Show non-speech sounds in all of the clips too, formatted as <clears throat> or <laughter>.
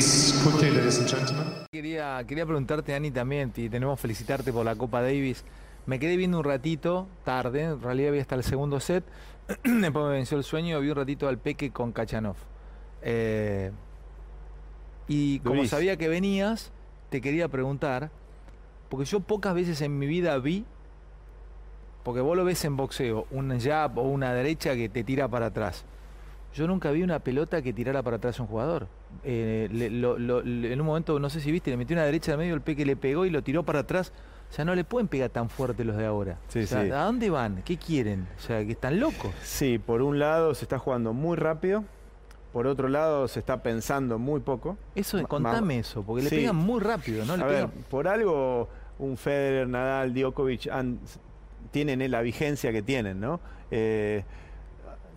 Please, quickly, ladies and gentlemen. Quería, quería preguntarte, Ani, también, y tenemos que felicitarte por la Copa Davis. Me quedé viendo un ratito, tarde, en realidad vi hasta el segundo set, <clears throat> después me venció el sueño, vi un ratito al Peque con Kachanov. Eh, y como Luis. sabía que venías, te quería preguntar, porque yo pocas veces en mi vida vi, porque vos lo ves en boxeo, un jab o una derecha que te tira para atrás. Yo nunca vi una pelota que tirara para atrás a un jugador. Eh, le- lo- lo- le- en un momento, no sé si viste, le metió una derecha al medio, el peque le pegó y lo tiró para atrás. O sea, no le pueden pegar tan fuerte los de ahora. Sí, O sea, sí. ¿A dónde van? ¿Qué quieren? O sea, que están locos. Sí, por un lado se está jugando muy rápido, por otro lado se está pensando muy poco. Eso, contame eso, porque le pegan muy rápido, ¿no? Le A ver, pegan- por algo un Federer, Nadal, Djokovic han- tienen la vigencia que tienen, ¿no? Eh,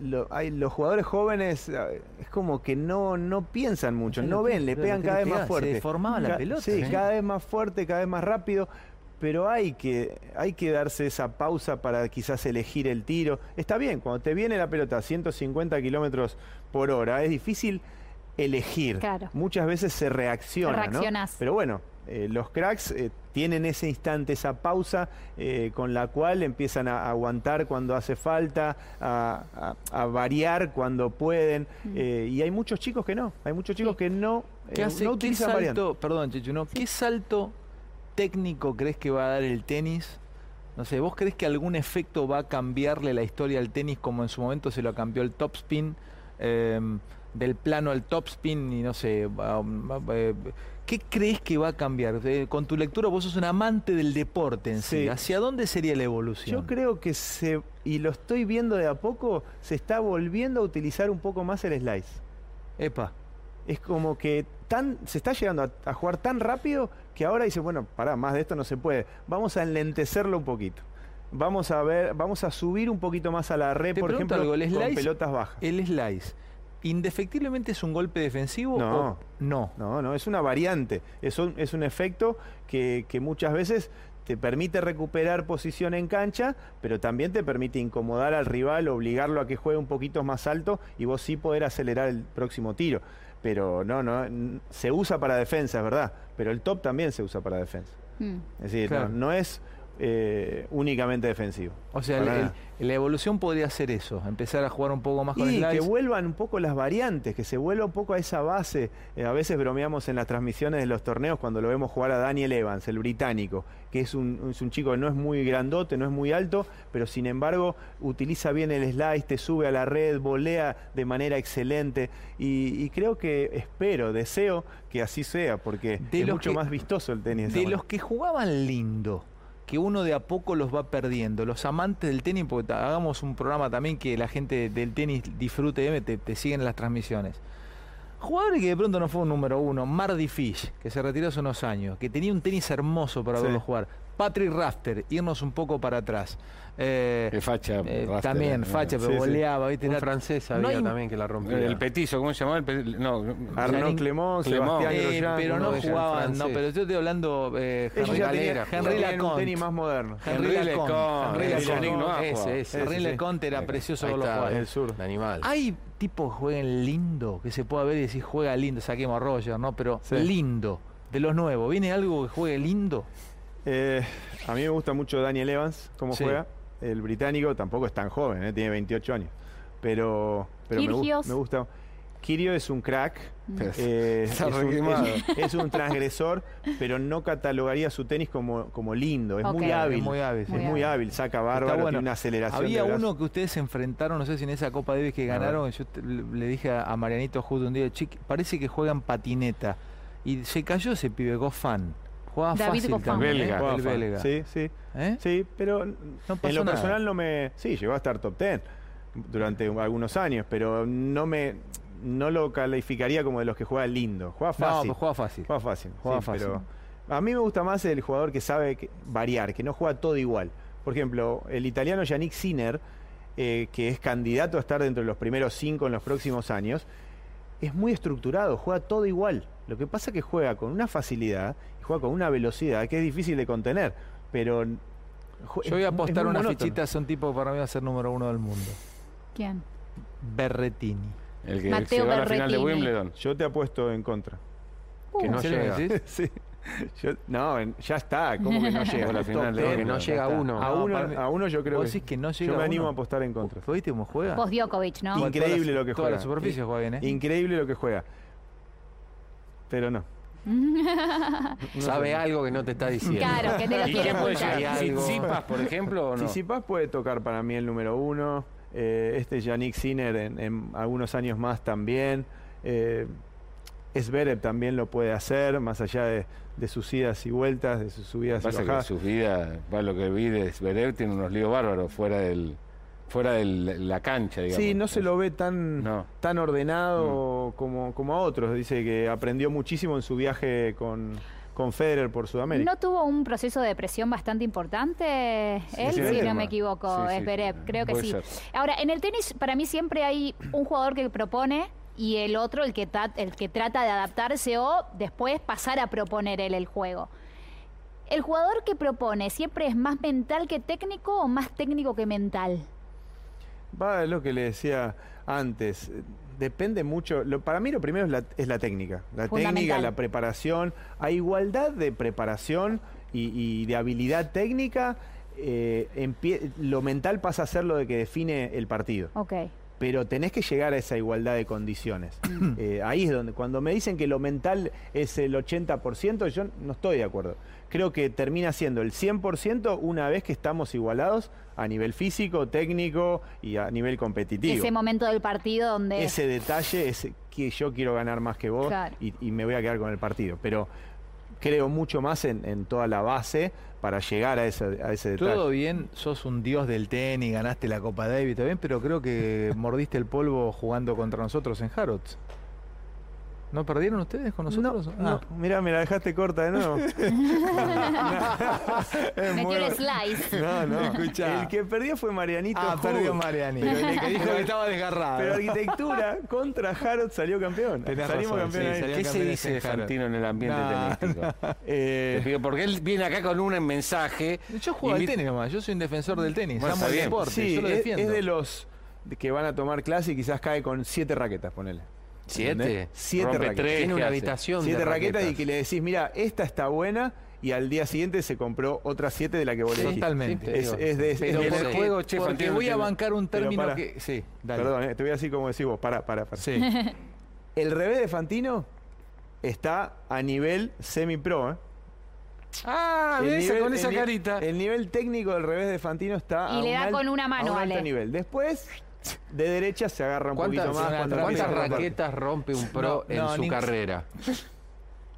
lo- hay, los jugadores jóvenes eh, es como que no, no piensan mucho, no ven, le pegan cada vez más pega, se fuerte. deformaba la Ca- pelota, Sí, ¿eh? cada vez más fuerte, cada vez más rápido. Pero hay que, hay que darse esa pausa para quizás elegir el tiro. Está bien, cuando te viene la pelota a 150 kilómetros por hora, es difícil elegir. Claro. Muchas veces se reacciona. ¿no? Reaccionás. Pero bueno, eh, los cracks eh, tienen ese instante, esa pausa eh, con la cual empiezan a aguantar cuando hace falta, a, a- a variar cuando pueden. eh, y hay muchos chicos que no, hay muchos chicos que no, ¿Qué, hace, no qué utilizan variantes. salto, perdón, Chechu, ¿no? ¿qué salto técnico crees que va a dar el tenis? No sé, ¿vos crees que algún efecto va a cambiarle la historia al tenis como en su momento se lo cambió el topspin? del plano al topspin y no sé, ¿qué crees que va a cambiar? Eh, con tu lectura vos sos un amante del deporte en sí. Sí. ¿Hacia dónde sería la evolución? Yo creo que se, y lo estoy viendo de a poco, se está volviendo a utilizar un poco más el slice. Epa, Es como que tan, se está llegando a, a jugar tan rápido que ahora dice, bueno, pará, más de esto no se puede. Vamos a enlentecerlo un poquito. Vamos a ver, vamos a subir un poquito más a la red, Te por ejemplo, algo, el con pelotas bajas. el slice, ¿indefectiblemente es un golpe defensivo No. o no? No, no, es una variante. Es un, es un efecto que, que muchas veces te permite recuperar posición en cancha, pero también te permite incomodar al rival, obligarlo a que juegue un poquito más alto y vos sí poder acelerar el próximo tiro. Pero no, no, se usa para defensa, es verdad, pero el top también se usa para defensa. Mm. Es decir, Claro. no, no es eh, únicamente defensivo. O sea, el- el- la evolución podría ser eso, empezar a jugar un poco más con Y que vuelvan un poco las variantes, que se vuelva un poco a esa base. Eh, a veces bromeamos en las transmisiones de los torneos cuando lo vemos jugar a Daniel Evans, el británico, que es un, es un chico que no es muy grandote, no es muy alto, pero sin embargo utiliza bien el slice, te sube a la red, volea de manera excelente. Y, y creo que, espero, deseo que así sea, porque De es mucho que- más vistoso el tenis. De manera. los que jugaban lindo, que uno de a poco los va perdiendo, los amantes del tenis, porque hagamos un programa también que la gente del tenis disfrute, te, te siguen en las transmisiones. Jugadores que de pronto no fue un número uno, Mardy Fish, que se retiró hace unos años, que tenía un tenis hermoso para Sí. verlo jugar. Patrick Rafter, irnos un poco para atrás. Eh, El facha. eh, Rafter, también, eh, facha, pero sí, goleaba, ¿viste? Un Era- francés no había hay un- también que la rompía. El petizo, ¿cómo se llamaba? El pe- No, Arnaud Janine- Clemón, Clemón. Sebastián Eh, Grosjean, pero no jugaban, no, pero yo estoy hablando eh, Henry Galera, Henry tenían un Laconte. tenis más moderno. Henry Henry Laconte. Leconte, Henry Henry Laconte. Noah Ese, ese. Ese, Henry sí. Leconte era precioso verlo está, jugar. el sur. Animal. Hay tipos que jueguen lindo, que se pueda ver y decir juega lindo, saquemos a Roger, ¿no? Pero Sí. lindo, de los nuevos. ¿Viene algo que juegue lindo? Eh, a mí me gusta mucho Daniel Evans, cómo Sí. juega. El británico tampoco es tan joven, eh, tiene 28 años. Pero, pero me, gu- me gusta. Kirio es un crack, Pero- eh, <laughs> es, un, requemado. es- es un transgresor, pero no catalogaría su tenis como, como lindo. Es muy hábil. Es muy hábil, Es muy hábil, saca bárbaro, bueno. tiene una aceleración. Había uno que ustedes se enfrentaron, no sé si en esa Copa Davis que ganaron, yo te- le dije a Marianito justo un día, "Chic, parece que juegan patineta. Y se cayó ese pibe, Goffin. Jugaba David fácil Goffin. también, Belga. ¿eh? Jugaba el fan. belga. Sí, sí. ¿Eh? Sí, pero pasó en lo nada. personal no me. Sí, llegó a estar top 10 durante algunos años, pero no me. No lo calificaría como de los que juega lindo. Juega No, fácil. pues juega fácil. Juega fácil. Juega sí, fácil. Pero a mí me gusta más el jugador que sabe que- variar, que no juega todo igual. Por ejemplo, el italiano Yannick Sinner, eh, que es candidato a estar dentro de los primeros cinco en los próximos años, es muy estructurado, juega todo igual. Lo que pasa es que juega con una facilidad juega con una velocidad que es difícil de contener. Pero Yo voy a es- es apostar una monótono. fichita a un tipo que para mí va a ser número uno del mundo. ¿Quién? Berretini. El que Mateo llegó a la final de. Wimbledon. Yo te apuesto en contra. Que no ¿En serio me llega. decís? <laughs> Sí. Yo- no, en- ya está, ¿cómo que no <laughs> llega? Por la final de que no llega uno. A No, uno, a uno yo creo ¿Vos que, decís que no llega Yo me animo uno? a apostar en contra. ¿Viste cómo juega? Djokovic, ¿no? Inc- Increíble lo que Toda la juega. superficie juega bien, ¿eh? Increíble lo que juega. Pero no. Sabe algo que no te está diciendo. Claro, que te lo ¿Y quiere por ejemplo, o no? Tsitsipas puede tocar para mí el número uno. eh, este Yannick Sinner en, en algunos años más también. Eh, Zverev también lo puede hacer, más allá de, de sus idas y vueltas, de sus subidas y Pasa que bajadas. su vida, para lo que vi de Zverev, tiene unos líos bárbaros fuera del fuera de la cancha, digamos. Sí, no se lo ve tan, No. tan ordenado como, como a otros. Dice que aprendió muchísimo en su viaje con, con Federer por Sudamérica. ¿No tuvo un proceso de depresión bastante importante él, sí, si sí. no me equivoco, Sí. Creo que Puede sí. ser. Ahora, en el tenis, para mí siempre hay un jugador que propone y el otro el que, el que trata de adaptarse o después pasar a proponer él el juego. ¿El jugador que propone siempre es más mental que técnico o más técnico que mental? Va, lo que le decía antes. Depende mucho. Lo, para mí lo primero es la, es la técnica. La técnica, la preparación. A igualdad de preparación y, y de habilidad técnica, eh, lo mental pasa a ser lo de que define el partido. Ok. Pero tenés que llegar a esa igualdad de condiciones. <clears throat> Eh, ahí es donde, cuando me dicen que lo mental es el 80%, yo no estoy de acuerdo. Creo que termina siendo el 100% una vez que estamos igualados a nivel físico, técnico y a nivel competitivo. Ese momento del partido donde... Ese detalle es que yo quiero ganar más que vos Claro. y, y me voy a quedar con el partido. Pero creo mucho más en, en toda la base para llegar a ese, a ese detalle. Todo bien, sos un dios del tenis, ganaste la Copa Davis, todo bien, pero creo que mordiste el polvo jugando contra nosotros en Harrods. ¿No perdieron ustedes con nosotros? No, Ah. mirá, me la dejaste corta de nuevo. Es Metió muy- el slice. No, no. Escuchá. El que perdió fue Marianito. Ah, Hood. perdió Mariani. Pero, el que dijo que estaba desgarrado. pero arquitectura contra Harrod salió campeón. Tenés Salimos razón, campeones. sí, ¿Qué se dice de. Fantino en el ambiente No, tenístico? Eh, Porque él viene acá con un mensaje. Yo juego al tenis nomás, yo soy un defensor del tenis, Bueno, amo está el bien. deporte, sí, yo lo es, defiendo. es de los que van a tomar clase y quizás cae con siete raquetas, ponele. ¿Siete? Siete Rompe raquetas. tres. Tiene ¿qué una habitación Siete de raquetas, y que le decís, mira, esta está buena y al día siguiente se compró otras siete de la que vos. Totalmente. te Es, es de, es Pero en porque, el juego, che, porque voy a bancar un término para. que... Sí, dale. Perdón, eh, te voy a decir como decís vos, para, para, para. Sí. <laughs> El revés de Fantino está a nivel semi-pro, ¿eh? Ah, El mira esa- nivel- con esa el carita. El nivel técnico del revés de Fantino está Y a le un da al- con una mano, a un alto Ale. nivel. Después, de derecha se agarra un poquito ¿Cuántas, más. cuando cuántas raquetas rompe un pro No, en no, su ni- carrera? <laughs>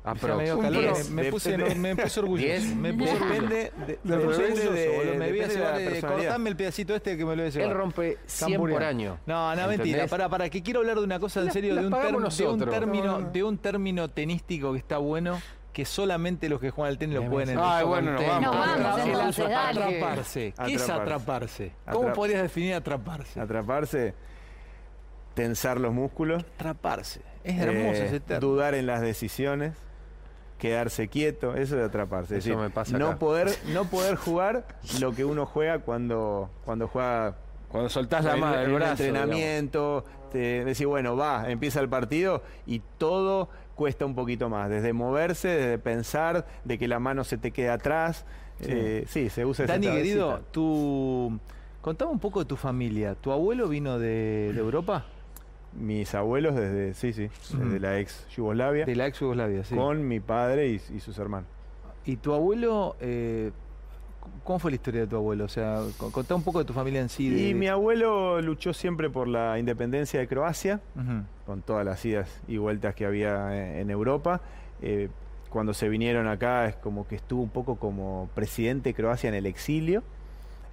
Me puse, me puse orgulloso. Me puse orgulloso. Depende de, me el pedacito este que me lo voy. Él rompe 100 por año. No, no, ¿entendés? mentira. Para, para, que quiero hablar de una cosa en serio, la de un, pagamos term- de un nosotros. término, No, no. de un término tenístico que está bueno, que solamente los que juegan al tenis lo pueden entender. Ay, bueno, nos vamos. Nos vamos, Atraparse. entonces, dale. Atraparse. ¿Qué es Atraparse. ¿Cómo Atrap- podrías definir atraparse? Atraparse, tensar los músculos. Atraparse. Es hermoso eh, ese término. Dudar en las decisiones, quedarse quieto, eso es atraparse. Es Eso decir, me pasa no acá. poder, <laughs> no poder jugar lo que uno juega cuando, cuando juega Cuando soltás la mano, el brazo. entrenamiento, te decís, bueno, va, empieza el partido y todo cuesta un poquito más, desde moverse, desde pensar, de que la mano se te quede atrás. Sí. Eh, Sí, se usa esa Dani, querido, tú... Contame un poco de tu familia. ¿Tu abuelo vino de, de Europa? Mis abuelos desde, sí, sí, desde Ujú. la ex Yugoslavia, De la ex Yugoslavia, sí. con mi padre y, y sus hermanos. ¿Y tu abuelo, eh, cómo fue la historia de tu abuelo? O sea, co- contá un poco de tu familia en sí. de- Y mi abuelo luchó siempre por la independencia de Croacia, con todas las idas y vueltas que había en, en Europa. Eh, cuando se vinieron acá es como que estuvo un poco como presidente de Croacia en el exilio.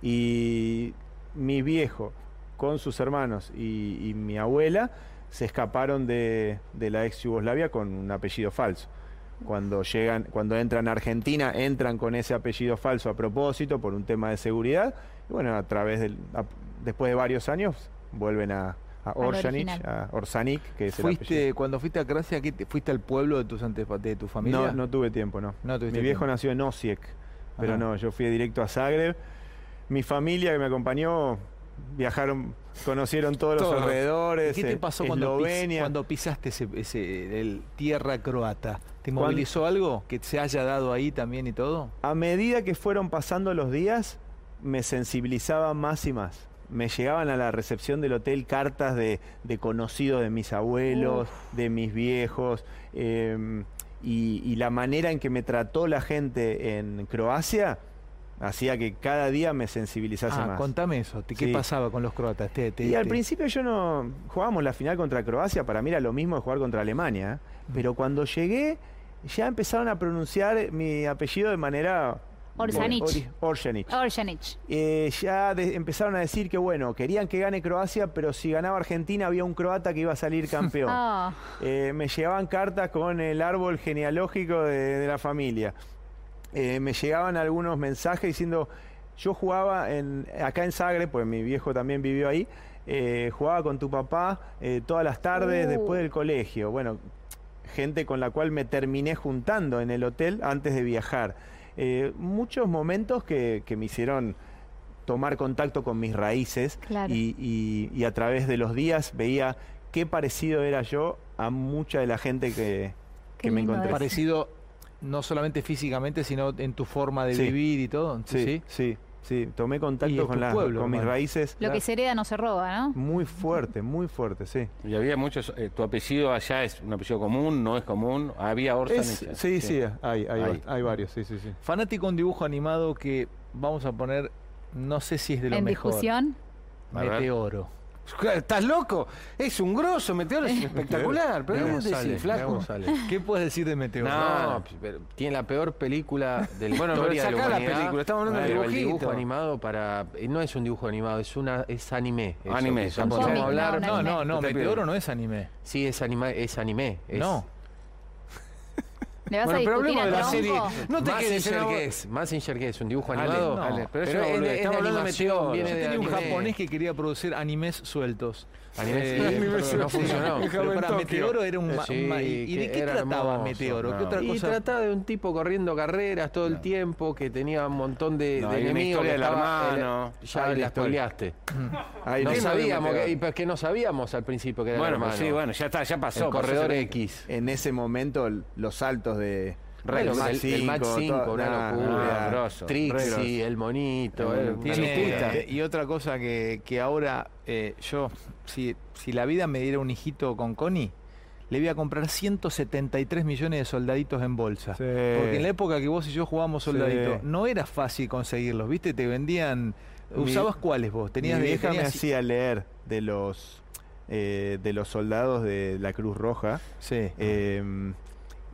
Y mi viejo con sus hermanos y, y mi abuela se escaparon de, de la ex Yugoslavia con un apellido falso. Cuando llegan, cuando entran a Argentina, entran con ese apellido falso a propósito por un tema de seguridad. Y bueno, a través del, a- después de varios años vuelven a, a Orsanic, a Orsanic, que es el apellido. Fuiste, cuando fuiste a Croacia, ¿qué te- ¿fuiste al pueblo de, tus antepa- de tu familia? No, no tuve tiempo, no. Mi viejo tiempo. nació en Osijek, pero Ajá. no, yo fui directo a Zagreb. Mi familia que me acompañó viajaron, conocieron todos los alrededores. ¿Y ¿Qué te eh, pasó cuando, pis- cuando pisaste ese, ese- el tierra croata? ¿Te Cuando- movilizó algo que se haya dado ahí también y todo? A medida que fueron pasando los días, me sensibilizaba más y más. Me llegaban a la recepción del hotel cartas de, de conocidos de mis abuelos, de mis viejos, eh, y, y la manera en que me trató la gente en Croacia hacía que cada día me sensibilizase Ah, más. contame eso. ¿Qué Sí. pasaba con los croatas? Te- te- Y al te- principio yo no jugábamos la final contra Croacia, para mí era lo mismo de jugar contra Alemania, ¿eh? pero cuando llegué ya empezaron a pronunciar mi apellido de manera Orsanic. Orsanic. Orjanich. Eh, ya de- empezaron a decir que bueno, querían que gane Croacia, pero si ganaba Argentina había un croata que iba a salir campeón. <laughs> Ah, Eh, me llegaban cartas con el árbol genealógico de, de la familia. Eh, me llegaban algunos mensajes diciendo, yo jugaba en, acá en Zagreb, pues mi viejo también vivió ahí, eh, jugaba con tu papá eh, todas las tardes Uh. después del colegio. Bueno, gente con la cual me terminé juntando en el hotel antes de viajar. Eh, muchos momentos que, que me hicieron tomar contacto con mis raíces Claro. y, y- y a través de los días veía qué parecido era yo a mucha de la gente que, me encontré. Parecido no solamente físicamente, sino en tu forma de Sí. vivir y todo. Sí, ¿Sí? sí, sí, tomé contacto con, las- pueblo, con mis raíces lo que se hereda no se roba, ¿no? muy fuerte, muy fuerte, sí. Y había muchos. eh, ¿Tu apellido allá es un apellido común? ¿No es común? Había Orson. Es- sí, sí, hay, hay, Hay. hay varios, sí, sí, sí. Fanático un dibujo animado que vamos a poner, no sé si es de lo En mejor. discusión. A ver. Meteoro. ¿Estás loco? Es un grosso, Meteoro es espectacular. Pero ¿qué puedes decir de Meteoro? No, pero tiene la peor película de la Bueno, pero historia de la película, estamos hablando de Pero el dibujito. dibujo animado para eh, no es un dibujo animado, es una es anime. eso Anime, podemos cómic, Vamos a hablar. no, No, anime. no, no, No te Meteoro no es anime. Sí, es anima, es anime. es- No. ¿Le vas Bueno, a pero hablemos a de la Tronco? serie. No te quedes en la- Guess, Mazinger Guess, un dibujo Dale, animado. no, dale, pero eso pero no, es es de estamos hablando de Yo de tenía un japonés que quería producir animes sueltos. Animes- Eh, pero no funcionó. Pero Déjame en para Tokio. Meteoro era un... ma- Sí, ma- ¿Y de qué trataba hermoso. Meteoro? ¿Qué No. otra Y trataba de un tipo corriendo carreras todo el tiempo, que tenía un montón de, No, de hay una enemigos. historia que del hermano. Ya Hay una la spoileaste. <clears throat> No no. ¿Qué sabíamos, que, y, pero es que no sabíamos al principio que era Bueno, el pues hermano. sí, bueno, ya está, ya pasó. el corredor X. En ese momento los saltos de El, el Match 5, todo- una nah, locura. nah, grosso. Trixie, el monito. El- el- Tiene- chistita. y otra cosa que, que ahora eh, yo, si, si la vida me diera un hijito con Connie, le voy a comprar 173 millones de soldaditos en bolsa. Sí. Porque en la época que vos y yo jugábamos soldaditos, Sí. no era fácil conseguirlos, ¿viste? Te vendían... Mi- ¿Usabas cuáles vos? Tenías Mi vieja me tenías- hacía leer de los eh, de los soldados de la Cruz Roja Sí. eh,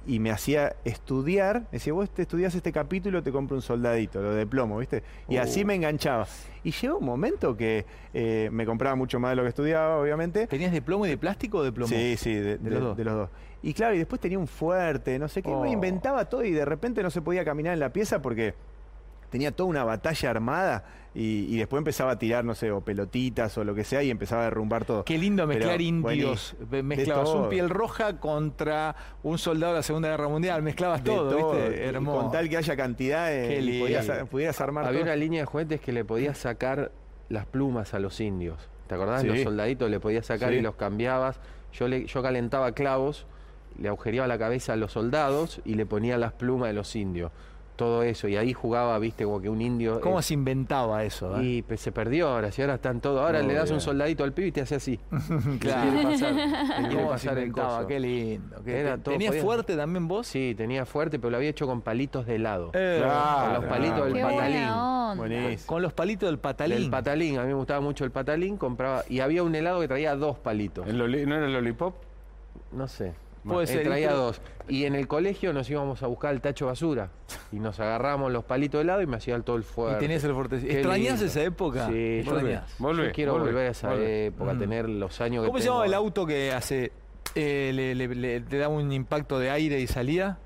y me hacía estudiar. Me decía, vos te estudias este capítulo, te compro un soldadito, lo de plomo, ¿viste? Y Uh. así me enganchaba. Y llegó un momento que eh, me compraba mucho más de lo que estudiaba, obviamente. ¿Tenías de plomo y de plástico o de plomo? Sí, sí, de, De de- los dos. de los dos. Y claro, y después tenía un fuerte, no sé qué, Oh. me inventaba todo y de repente no se podía caminar en la pieza porque tenía toda una batalla armada y, y después empezaba a tirar, no sé, o pelotitas o lo que sea y empezaba a derrumbar todo. Qué lindo mezclar Pero, indios. buenísimo. Mezclabas un piel roja contra un soldado de la Segunda Guerra Mundial. Mezclabas todo, todo, ¿viste? Hermoso. Con tal que haya cantidad Qué y lindo. podías, pudieras armar Había todo. una línea de juguetes que le podías sacar las plumas a los indios. ¿Te acordás? Sí. Los soldaditos le podías sacar Sí. y los cambiabas. Yo, le, yo calentaba clavos, le agujereaba la cabeza a los soldados y le ponía las plumas de los indios. Todo eso. Y ahí jugaba, viste, como que un indio. ¿Cómo eh, se inventaba eso? eh? y pues, se perdió ahora, si ahora están todos. Ahora le das un soldadito al pibe y te hace así. Claro. <laughs> Le quiere pasar, le quiere <laughs> ¿Cómo se pasar el coso. Qué lindo. qué- Era te- todo, ¿Tenías podía- fuerte también vos? Sí, tenía fuerte, pero lo había hecho con palitos de helado. Eh, Claro, con los palitos del Qué patalín. Buenísimo. Con los palitos del patalín. El patalín, a mí me gustaba mucho el patalín, compraba y había un helado que traía dos palitos. ¿El ¿No era el lollipop? No sé. Puede Eh, ser, traía y- dos. Y en el colegio nos íbamos a buscar el tacho basura y nos agarramos los palitos de helado y me hacía todo el Y fuerte. tenías el ¿Extrañas lindo. esa época? Sí. Volvé, Yo quiero volver a esa volvé. época, Mm. tener los años que ¿Cómo se llamaba el auto que hace eh, le, le- le- te daba un impacto de aire y salía?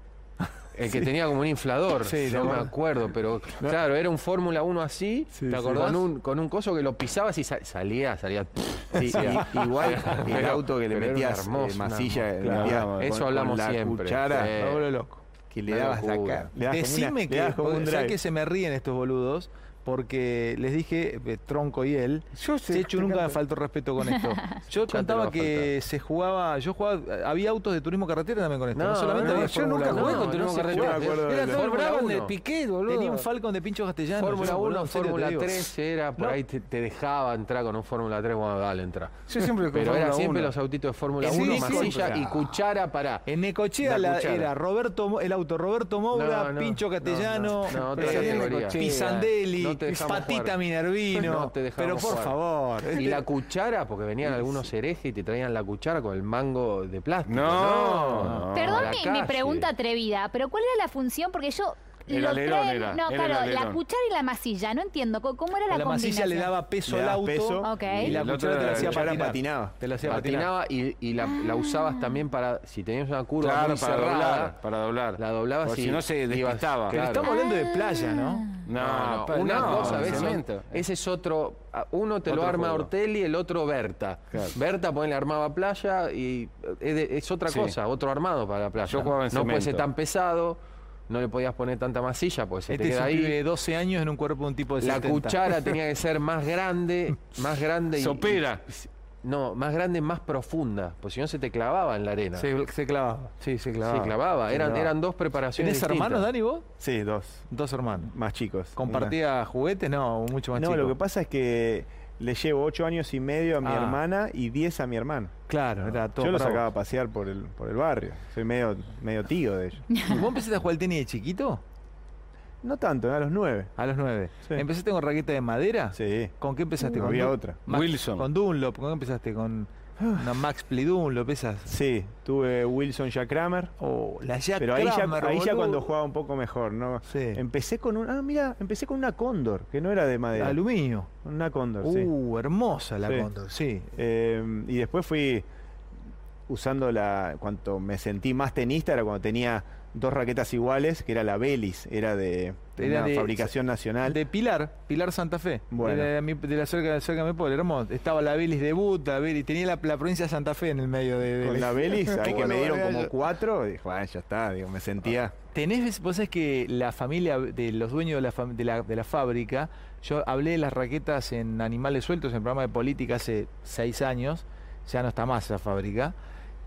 El que tenía como un inflador, Sí, ¿te no me acuerdo, pero claro, era un Fórmula 1 así, Sí, ¿te acordás? Con un, con un coso que lo pisabas y sal- salía, salía. <laughs> Sí, y- igual el Pero- auto que le metías hermoso, eh, una- masilla, claro, con- eso con hablamos la siempre, cuchara, loco. que le dabas acá. le dabas como una- Decime que, que se me ríen estos boludos, porque les dije, eh, Tronco y él, Yo sé- Chechu nunca me faltó respeto con esto. <laughs> Yo contaba que se jugaba, yo jugaba, había autos de turismo carretera también con esto. No, No, solamente no, había yo Fórmula nunca jugué uno. con turismo carretera. Era todo Brabham de. Piquet, boludo. Tenía un Falcon de Pincho Castellano. Fórmula yo, 1, boludo, en serio te Fórmula digo. 3 era, por No. ahí te, te dejaba entrar con un Fórmula 3, bueno, dale, entra. Yo siempre con Pero era siempre los autitos de Fórmula Sí, 1, sí, masilla sí. y cuchara para... En Necochea era Roberto, el auto Roberto Moura, Pincho no, Castellano, eh. Pisandelli, No te dejamos Patita jugar. Minervino. No te dejamos pero por jugar. favor. Y la cuchara, porque venían algunos herejes y te traían la cuchara con el mango de plástico. No, no. Perdón mi, mi pregunta atrevida, pero ¿cuál era la función? Porque yo. El alerón era, no, era el claro, la cuchara y la masilla, no entiendo. ¿Cómo era la, la masilla le combinación? daba peso Le al auto peso, y la cuchara te la hacía patinar. patinaba. Te la hacía patinar. Patinaba y, y la, la usabas también para, si tenías una curva Claro, muy para cerrada, doblar, para doblar. la doblabas Porque y si no se. Pero Claro. estamos hablando de playa, ¿no? No, No, una no, cosa, ¿ves? cemento. Ese es otro. Uno te lo arma juego. Ortelli, el otro Berta. Claro. Berta pone le armaba playa y eh, es, de- es otra Sí. cosa, otro armado para la playa. Yo jugaba en no puede ser tan pesado, no le podías poner tanta masilla, pues se Este te es queda un ahí. pibe de 12 años en un cuerpo de un tipo de La 70. cuchara <laughs> tenía que ser más grande, más grande y. Sopera. y- no, más grande, más profunda, pues si no se te clavaba en la arena. Se, se clavaba. Sí, se clavaba. Se clavaba. Se Eran, clavaba. eran dos preparaciones. ¿Tenés hermanos, distintas. Dani, vos? Sí, dos. Dos hermanos. Más chicos. ¿Compartía juguetes? No, mucho más no, chico. lo que pasa es que le llevo ocho años y medio a mi Ah. hermana y diez a mi hermano. Claro, era todo Yo lo para sacaba a pasear por el, por el barrio. Soy medio, medio tío de ellos. <laughs> ¿Y ¿Vos empezaste a jugar al tenis de chiquito? No tanto, a los nueve. A los nueve. Sí. ¿Empezaste con raqueta de madera? Sí. ¿Con qué empezaste? No ¿Con había otra. Max- Wilson. Con Dunlop. ¿Con qué empezaste? ¿Con una Max Play Dunlop? Esas. Sí, tuve Wilson Jack Kramer. Oh, la Jack Pero ahí, ya, Kramer, ahí ya boludo. cuando jugaba un poco mejor, ¿no? Sí. Empecé con un. Ah, mira, empecé con una Cóndor, que no era de madera. Aluminio. Una Cóndor, sí. Uh, hermosa la Sí. Condor, sí. Eh, y después fui usando la. Cuanto me sentí más tenista era cuando tenía dos raquetas iguales, que era la Belis, era de, de Era una de- fabricación nacional. De Pilar, Pilar Santa Fe. Bueno. De la, de la cerca, cerca de mi pueblo, hermoso. Estaba la Belis de But, la Belis, tenía la, la provincia de Santa Fe en el medio de. con la Belis, ahí <laughs> que Bueno, me dieron bueno, como cuatro, dije, "Ah, ya está, digo, me sentía. Tenés, vos sabés que la familia de los dueños de la, fam- de la, de la fábrica, yo hablé de las raquetas en Animales Sueltos, en el programa de política hace seis años, ya no está más esa fábrica,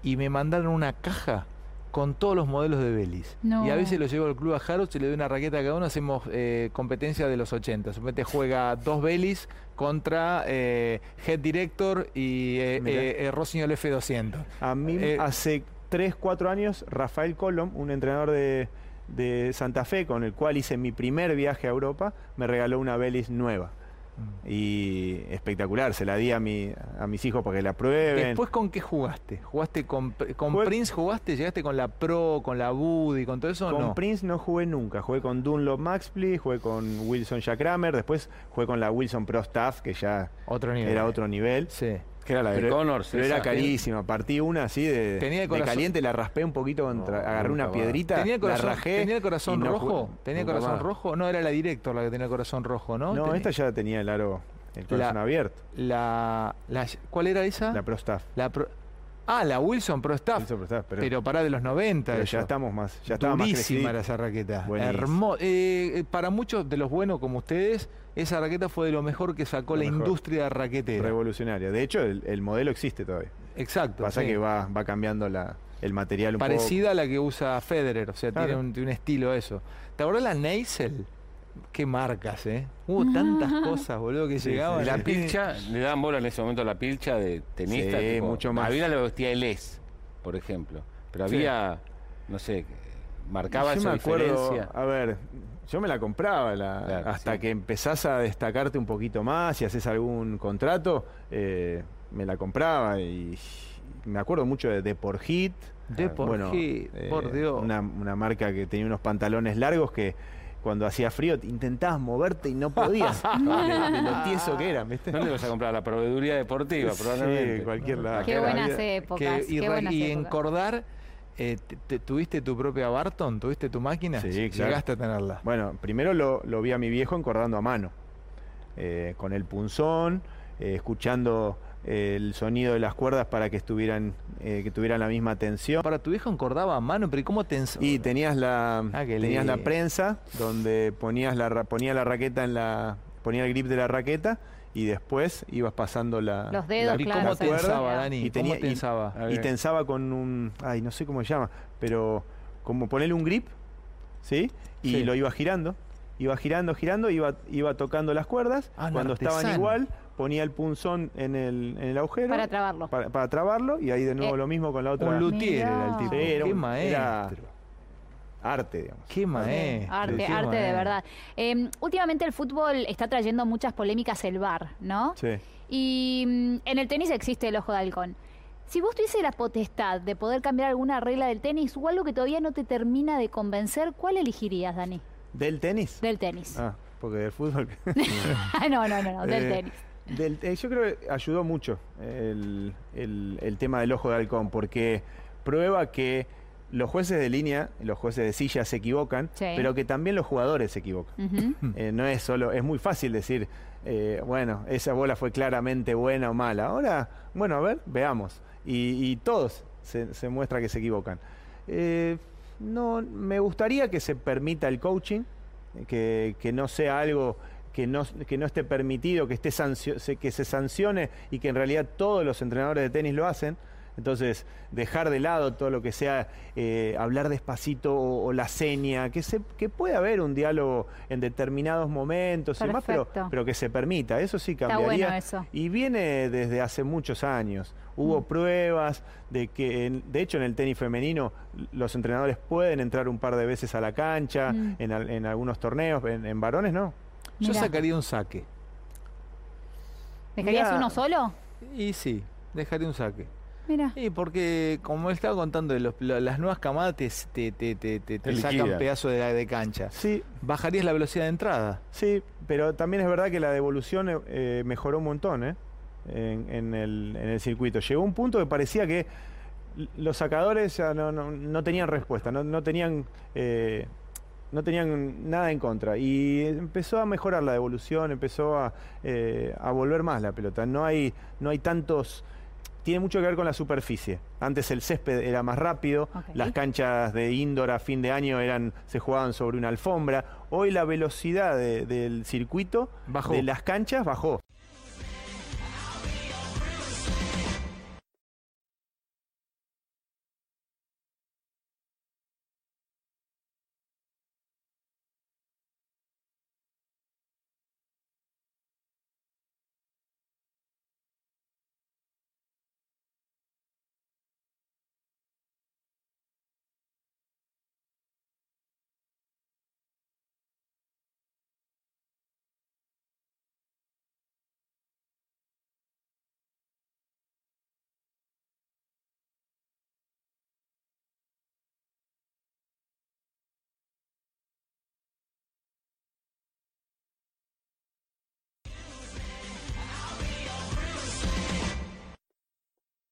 y me mandaron una caja con todos los modelos de Belis. No. Y a veces lo llevo al club a Harrods y le doy una raqueta a cada uno, hacemos eh, competencia de los 80. Suponete juega dos Belis contra eh, Head Director y eh, eh, eh, Rossignol F200. A mí Eh, hace 3, 4 años, Rafael Colom, un entrenador de, de Santa Fe con el cual hice mi primer viaje a Europa, me regaló una Belis nueva. Mm. Y espectacular, se la di a, mi, a mis hijos para que la prueben. Después, ¿con qué jugaste? ¿Jugaste con, con Prince? ¿Jugaste? ¿Llegaste con la Pro, con la Buddy, con todo eso? con no? Prince no jugué nunca, jugué con Dunlop Maxpley, jugué con Wilson Jack Kramer, después jugué con la Wilson Pro Staff, que ya Otro nivel. era otro nivel. Sí. Que era la de Pero, Connors. pero era carísima. Partí una así de, Tenía el de corazón- caliente, la raspé un poquito contra. No, agarré una piedrita, ¿Tenía el corazón, la rajé. ¿tenía el corazón no rojo? ¿Tenía el corazón más. rojo? No, era la director la que tenía el corazón rojo, ¿no? No, Tenía- esta ya tenía el aro, el corazón La- abierto. La, la- ¿Cuál era esa? La Pro Staff. La Pro- ah, la Wilson Pro Staff. Wilson Pro Staff, pero, pero, para de los 90. pero eso. ya estamos más. Ya estaba más Durísima crecidita. era esa raqueta. Buenísima. Hermo- eh, eh, para muchos de los buenos como ustedes, esa raqueta fue de lo mejor que sacó Lo la mejor. industria raquetera. Revolucionaria. De hecho, el, el modelo existe todavía. Exacto. Pasa sí. que va, va cambiando la, el material un Parecida a la que usa Federer, o sea, Claro. tiene, un, tiene un estilo eso. ¿Te acordás la Neisel? Qué marcas, ¿eh? Hubo <laughs> tantas cosas, boludo, que Sí, llegaban. Y la pilcha, le daban bola en ese momento a la pilcha de tenista. Sí, tipo, mucho más. Había la vestía el Les, por ejemplo. Pero Sí. había, no sé, marcaba yo esa me acuerdo, diferencia. a ver, yo me la compraba la- Claro, hasta sí. que empezás a destacarte un poquito más y haces algún contrato, eh, me la compraba y me acuerdo mucho de Deport Hit. Deport Bueno, Hit, eh, por Dios. Una, una marca que tenía unos pantalones largos que cuando hacía frío te intentabas moverte y no podías. <laughs> de, de lo tieso que eran, ¿viste? ¿Dónde vas a comprar? La proveeduría deportiva, probablemente. Sí, cualquier lado. Qué buenas épocas, que- y qué ra- buenas y en épocas. Cordar, eh, te- te- ¿tuviste tu propia Barton? ¿Tuviste tu máquina? Sí, claro. Llegaste a tenerla. Bueno, primero lo, lo vi a mi viejo encordando a mano, eh, con el punzón, eh, escuchando eh, el sonido de las cuerdas para que estuvieran eh, que tuvieran la misma tensión. Para tu viejo encordaba a mano, pero ¿y cómo te ens- Y tenías la Ah, tenías la prensa donde ponías la ponía la raqueta en la ponía el grip de la raqueta y después ibas pasando la, Los dedos, la- ¿Y claro, cómo cuerda tensaba, Dani? y tenía ¿Cómo tensaba? A y tensaba con un, ay, no sé cómo se llama, pero como ponerle un grip, ¿sí? Y Sí. lo iba girando, iba girando, girando, iba, iba tocando las cuerdas. Ah, Cuando estaban igual, ponía el punzón en el, en el agujero Para trabarlo. para, para trabarlo y ahí de nuevo Eh, lo mismo con la otra. Un luthier era el tipo. Sí, era Qué un- maestro. era arte, digamos. Qué maestro. Arte, qué arte de verdad. Eh, últimamente el fútbol está trayendo muchas polémicas el VAR, ¿no? Sí. Y mm, en el tenis existe el ojo de halcón. Si vos tuviese la potestad de poder cambiar alguna regla del tenis o algo que todavía no te termina de convencer, ¿cuál elegirías, Dani? ¿Del tenis? Del tenis. Ah, porque del fútbol. <laughs> no, no, no, no, del Eh, tenis. Del- eh, yo creo que ayudó mucho el, el- el tema del ojo de halcón, porque prueba que los jueces de línea, los jueces de silla se equivocan, Sí. pero que también los jugadores se equivocan. Eh, no es solo, es muy fácil decir, eh, bueno, esa bola fue claramente buena o mala. Ahora, bueno, a ver, veamos. Y, y todos se, se muestra que se equivocan. Eh, no, me gustaría que se permita el coaching, que, que no sea algo que no, que no esté permitido, que, esté sancio- se- que se sancione y que en realidad todos los entrenadores de tenis lo hacen. Entonces, dejar de lado todo lo que sea eh, hablar despacito o, o la seña, que, se, que pueda haber un diálogo en determinados momentos y demás, pero, pero que se permita. Eso sí Está cambiaría. bueno eso. Y viene desde hace muchos años. Hubo Mm. pruebas de que, en- de hecho, en el tenis femenino los entrenadores pueden entrar un par de veces a la cancha, Mm. en, al- en algunos torneos, en, en varones no. Yo sacaría un saque. ¿Dejarías Mirá. uno solo? Y sí, dejaría un saque. Mira. Y porque, como estaba contando, de los- lo- las nuevas camadas te, te, te, te, te- sacan pedazos de, de cancha. Sí, Bajarías la velocidad de entrada. sí, pero también es verdad que la devolución eh, mejoró un montón ¿eh? en, en el, en el circuito. Llegó un punto que parecía que los sacadores ya no, no, no tenían respuesta, no, no tenían... eh, no tenían nada en contra y empezó a mejorar la devolución, empezó a, eh, a volver más la pelota. No hay, no hay tantos, tiene mucho que ver con la superficie. Antes el césped era más rápido, las canchas de indoor a fin de año eran, se jugaban sobre una alfombra. Hoy la velocidad de- del circuito, Bajó. de las canchas, bajó.